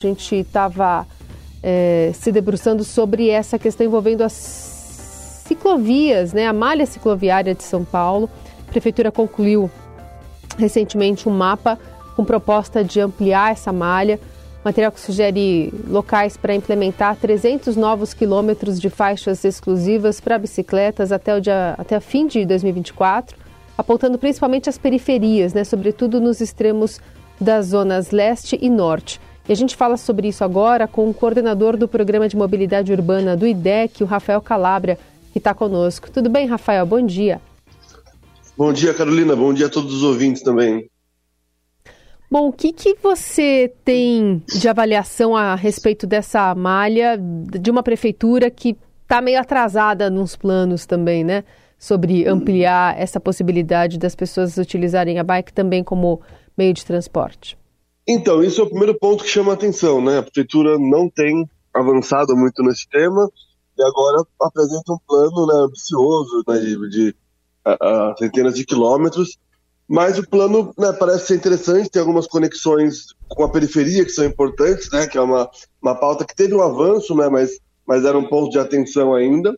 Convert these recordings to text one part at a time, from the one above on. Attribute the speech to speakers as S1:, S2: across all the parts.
S1: A gente estava é, se debruçando sobre essa questão envolvendo as ciclovias, né, a malha cicloviária de São Paulo. A prefeitura concluiu recentemente um mapa com proposta de ampliar essa malha. Material que sugere locais para implementar 300 novos quilômetros de faixas exclusivas para bicicletas até o dia, até fim de 2024, apontando principalmente as periferias, né, sobretudo nos extremos das zonas leste e norte. E a gente fala sobre isso agora com o coordenador do Programa de Mobilidade Urbana do IDEC, o Rafael Calabria, que está conosco. Tudo bem, Rafael? Bom dia.
S2: Bom dia, Carolina. Bom dia a todos os ouvintes também.
S1: Bom, o que, que você tem de avaliação a respeito dessa malha de uma prefeitura que está meio atrasada nos planos também, né? Sobre ampliar essa possibilidade das pessoas utilizarem a bike também como meio de transporte.
S2: Então, isso é o primeiro ponto que chama a atenção, né? A prefeitura não tem avançado muito nesse tema e agora apresenta um plano né, ambicioso né, de, de a, a centenas de quilômetros, mas o plano né, parece ser interessante, tem algumas conexões com a periferia que são importantes, né? Que é uma, uma pauta que teve um avanço, né? Mas, mas era um ponto de atenção ainda.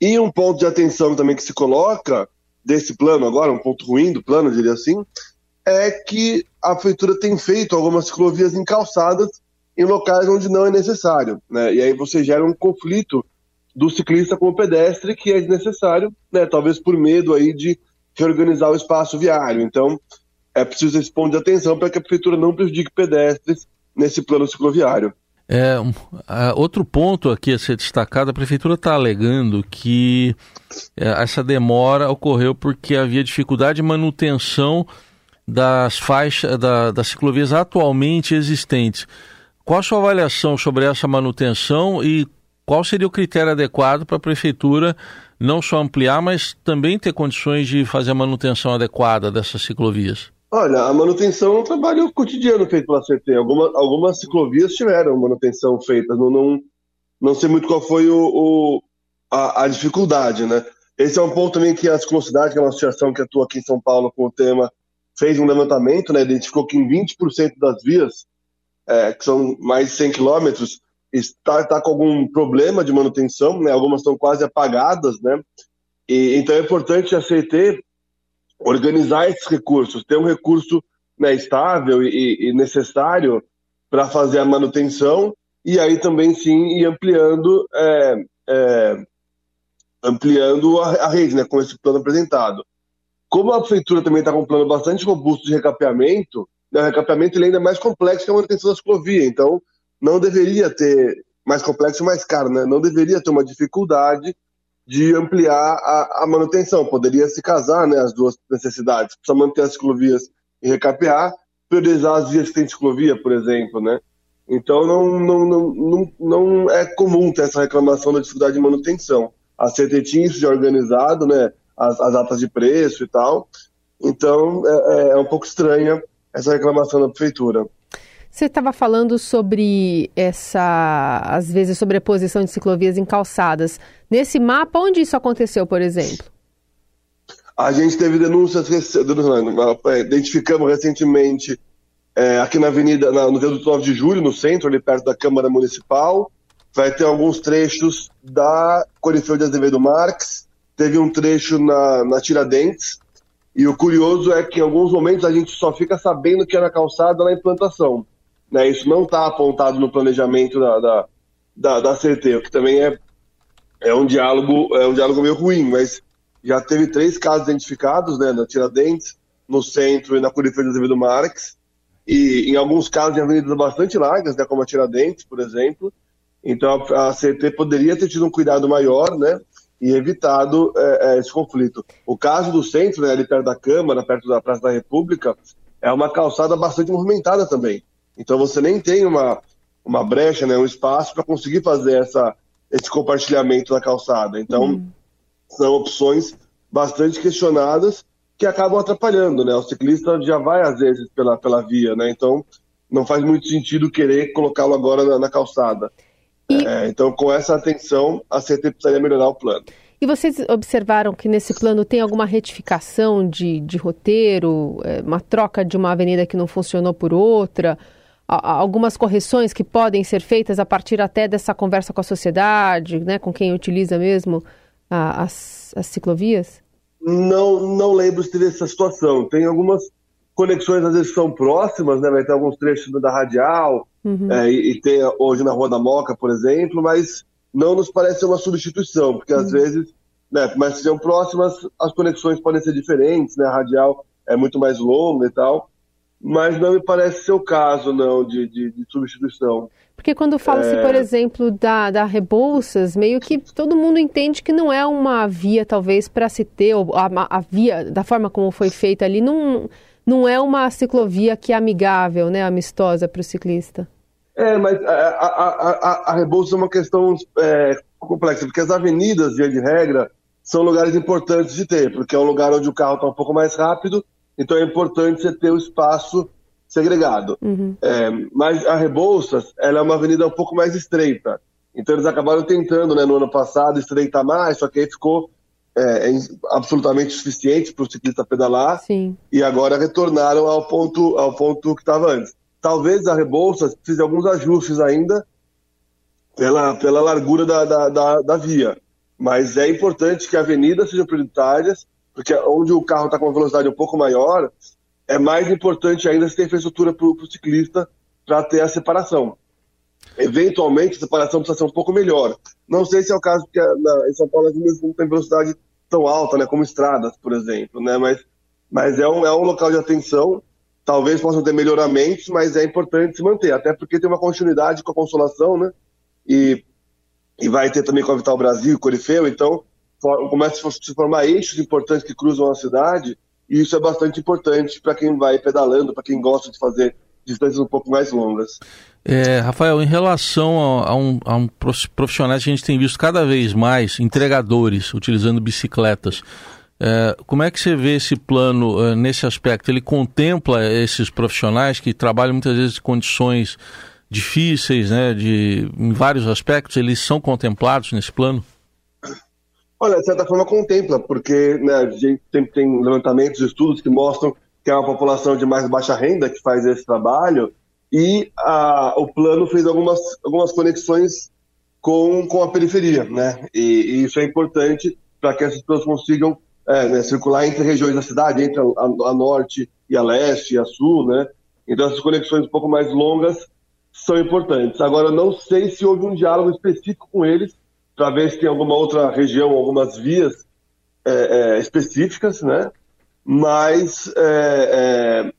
S2: E um ponto de atenção também que se coloca desse plano agora, um ponto ruim do plano, diria assim, é que a prefeitura tem feito algumas ciclovias encalçadas em locais onde não é necessário, né? E aí você gera um conflito do ciclista com o pedestre que é desnecessário, né? Talvez por medo aí de reorganizar o espaço viário. Então, é preciso esse ponto de atenção para que a prefeitura não prejudique pedestres nesse plano cicloviário.
S3: É, outro ponto aqui a ser destacado, a prefeitura está alegando que é, essa demora ocorreu porque havia dificuldade de manutenção das faixas da, das ciclovias atualmente existentes. Qual a sua avaliação sobre essa manutenção e qual seria o critério adequado para a prefeitura não só ampliar, mas também ter condições de fazer a manutenção adequada dessas ciclovias?
S2: Olha, a manutenção é um trabalho cotidiano feito pela CT. Alguma, algumas ciclovias tiveram manutenção feita. Não, não, não sei muito qual foi o, o a, a, dificuldade, né? Esse é um ponto também que a Ciclocidade, que é uma associação que atua aqui em São Paulo com o tema, fez um levantamento, né, identificou que em 20% das vias, é, que são mais de 100 quilômetros, está, está com algum problema de manutenção, né, algumas estão quase apagadas, né, e, então é importante a CET organizar esses recursos, ter um recurso né, estável e, e necessário para fazer a manutenção e aí também sim ir ampliando é, é, ampliando a, a rede, né, com esse plano apresentado. Como a prefeitura também está com um plano bastante robusto de recapeamento, né, o recapeamento ele ainda é mais complexo que a manutenção da ciclovia, então não deveria ter mais complexo e mais caro, né? não deveria ter uma dificuldade de ampliar a, a, manutenção, poderia se casar né, as duas necessidades, precisa manter as ciclovias e recapear, priorizar as vias que tem ciclovia, por exemplo, né? Então não, não, não, não, não é comum ter essa reclamação da dificuldade de manutenção. A CT tinha isso já organizado, né? As, as atas de preço e tal. Então, é, é, é um pouco estranha essa reclamação da prefeitura.
S1: Você estava falando sobre essa, às vezes, sobreposição de ciclovias em calçadas. Nesse mapa, onde isso aconteceu, por exemplo?
S2: A gente teve denúncias, é, identificamos recentemente é, aqui na Avenida, na, no viaduto 9 de Julho, no centro, ali perto da Câmara Municipal. Vai ter alguns trechos da Corifeu de Azevedo Marques, teve um trecho na, na Tiradentes, e o curioso é que em alguns momentos a gente só fica sabendo que é na calçada na implantação. Né? Isso não está apontado no planejamento da, da, da, da CT, o que também é, é, um diálogo, é um diálogo meio ruim, mas já teve três casos identificados né, na Tiradentes, no centro e na Curitiba de Azevedo Marques, e em alguns casos em avenidas bastante largas, né, como a Tiradentes, por exemplo. Então a, a CT poderia ter tido um cuidado maior, né? E evitado é, é, esse conflito. O caso do centro, né, ali perto da Câmara, perto da Praça da República, é uma calçada bastante movimentada também. Então você nem tem uma, uma brecha, né, um espaço para conseguir fazer essa, esse compartilhamento da calçada. Então hum. são opções bastante questionadas que acabam atrapalhando, né? O ciclista já vai às vezes pela, pela via, né? Então não faz muito sentido querer colocá-lo agora na, na calçada. E... É, então, com essa atenção, a CT precisaria melhorar o plano.
S1: E vocês observaram que nesse plano tem alguma retificação de, de roteiro, é, uma troca de uma avenida que não funcionou por outra, algumas correções que podem ser feitas a partir até dessa conversa com a sociedade, né, com quem utiliza mesmo a, as, as ciclovias?
S2: Não, não lembro se teve essa situação. Tem algumas conexões, às vezes, que são próximas, né? Vai ter alguns trechos da radial, uhum. é, e, e, tem hoje na Rua da Moca, por exemplo, mas não nos parece uma substituição, porque às uhum. vezes, né, mas sejam próximas, as conexões podem ser diferentes, né? A radial é muito mais longa e tal mas não me parece ser o caso, não, de, de, de substituição.
S1: Porque quando fala-se, é... por exemplo, da, da Rebouças, meio que todo mundo entende que não é uma via, talvez, para se ter, ou a, a, via, da forma como foi feita ali, não, não é uma ciclovia que é amigável, né, amistosa para o ciclista.
S2: É, mas a, a, a, a Rebouças é uma questão é, complexa, porque as avenidas, via de regra, são lugares importantes de ter, porque é um lugar onde o carro está um pouco mais rápido então é importante você ter o espaço segregado. Uhum. É, mas a Rebouças, ela é uma avenida um pouco mais estreita. Então eles acabaram tentando, né, no ano passado, estreitar mais, só que aí ficou é, é absolutamente suficiente para o ciclista pedalar. Sim. E agora retornaram ao ponto, ao ponto que estava antes. Talvez a Rebouças precise de alguns ajustes ainda pela, pela largura da, da, da, da via. Mas é importante que avenidas sejam prioritárias porque onde o carro está com uma velocidade um pouco maior, é mais importante ainda se ter infraestrutura para o ciclista para ter a separação. Eventualmente, a separação precisa ser um pouco melhor. Não sei se é o caso, porque na, em São Paulo as não tem velocidade tão alta, né, como estradas, por exemplo, né, mas, mas é, um, é um local de atenção. Talvez possam ter melhoramentos, mas é importante se manter, até porque tem uma continuidade com a Consolação, né, e, e vai ter também com a Vital Brasil, Corifeu, então começa a se formar eixos importantes que cruzam a cidade, e isso é bastante importante para quem vai pedalando, para quem gosta de fazer distâncias um pouco mais longas.
S3: É, Rafael, em relação a, a, um, a um profissionais que a gente tem visto cada vez mais, entregadores utilizando bicicletas, como é que você vê esse plano é, nesse aspecto? Ele contempla esses profissionais que trabalham muitas vezes em condições difíceis, né, de, em vários aspectos, eles são contemplados nesse plano?
S2: Olha, de certa forma contempla, porque né, a gente tem, tem levantamentos, estudos que mostram que é uma população de mais baixa renda que faz esse trabalho, e a, o plano fez algumas, algumas conexões com, com a periferia, né? E, e isso é importante para que essas pessoas consigam é, né, circular entre regiões da cidade, entre a, a, a, norte e a leste e a sul, né? Então essas conexões um pouco mais longas são importantes. Agora, não sei se houve um diálogo específico com eles para ver se tem alguma outra região, algumas vias é, é, específicas, né? Mas é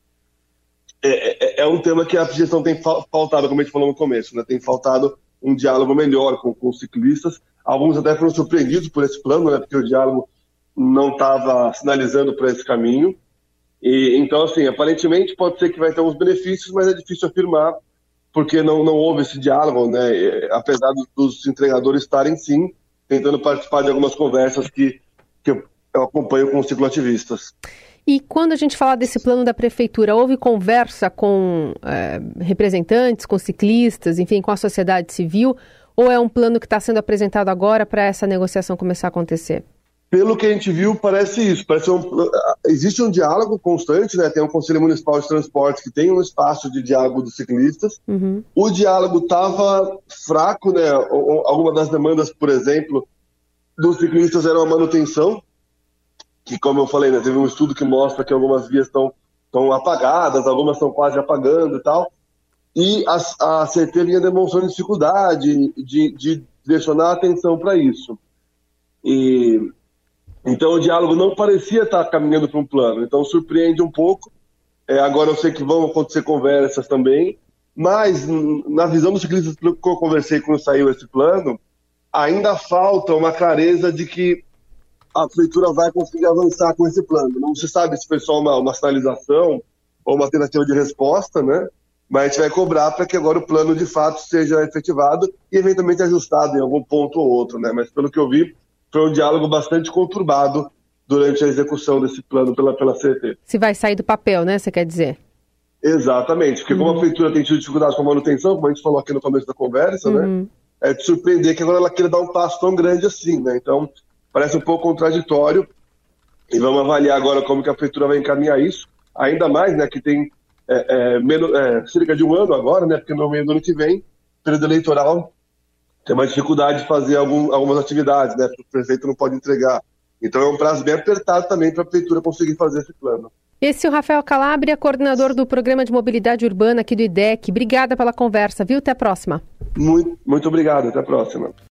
S2: é, é, é, um tema que a gestão tem faltado, como a gente falou no começo, né? Tem faltado um diálogo melhor com, com os ciclistas. Alguns até foram surpreendidos por esse plano, né? Porque o diálogo não estava sinalizando para esse caminho. E, então, assim, aparentemente pode ser que vai ter alguns benefícios, mas é difícil afirmar porque não, não houve esse diálogo, né? apesar dos entregadores estarem sim tentando participar de algumas conversas que, que eu acompanho com os cicloativistas.
S1: E quando a gente fala desse plano da prefeitura, houve conversa com é, representantes, com ciclistas, enfim, com a sociedade civil, ou é um plano que está sendo apresentado agora para essa negociação começar a acontecer?
S2: Pelo que a gente viu, parece isso. Parece um, existe um diálogo constante, né? Tem um Conselho Municipal de Transportes que tem um espaço de diálogo dos ciclistas. Uhum. O diálogo estava fraco, né? Algumas das demandas, por exemplo, dos ciclistas eram a manutenção, que, como eu falei, né, teve um estudo que mostra que algumas vias estão estão apagadas, algumas estão quase apagando e tal. E a, a CT vinha demonstrando dificuldade de, de direcionar atenção para isso. E então o diálogo não parecia estar caminhando para um plano. Então surpreende um pouco. É, agora eu sei que vão acontecer conversas também, mas na visão dos ciclistas que eu conversei quando saiu esse plano, ainda falta uma clareza de que a prefeitura vai conseguir avançar com esse plano. Não se sabe se foi só uma, uma sinalização ou uma tentativa de resposta, né? Mas a gente vai cobrar para que agora o plano de fato seja efetivado e eventualmente ajustado em algum ponto ou outro, né? Mas pelo que eu vi, foi um diálogo bastante conturbado durante a execução desse plano pela, pela CET.
S1: Se vai sair do papel, né? Você quer dizer?
S2: Exatamente, porque uhum. como a uhum. prefeitura tem tido dificuldades com a manutenção, como a gente falou aqui no começo da conversa, né, uhum. né? É de surpreender que agora ela queira dar um passo tão grande assim, né? Então, parece um pouco contraditório. E vamos avaliar agora como que a prefeitura vai encaminhar isso. Ainda mais, né, que tem é, é, menos, é, cerca de um ano agora, né? Porque no meio do ano que vem, período eleitoral, tem mais dificuldade de fazer algum, algumas atividades, né? O prefeito não pode entregar. Então é um prazo bem apertado também para a prefeitura conseguir fazer esse plano.
S1: Esse é o Rafael Calabria, coordenador do Programa de Mobilidade Urbana aqui do IDEC. Obrigada pela conversa, viu? Até a próxima.
S2: Muito, muito obrigado, até a próxima.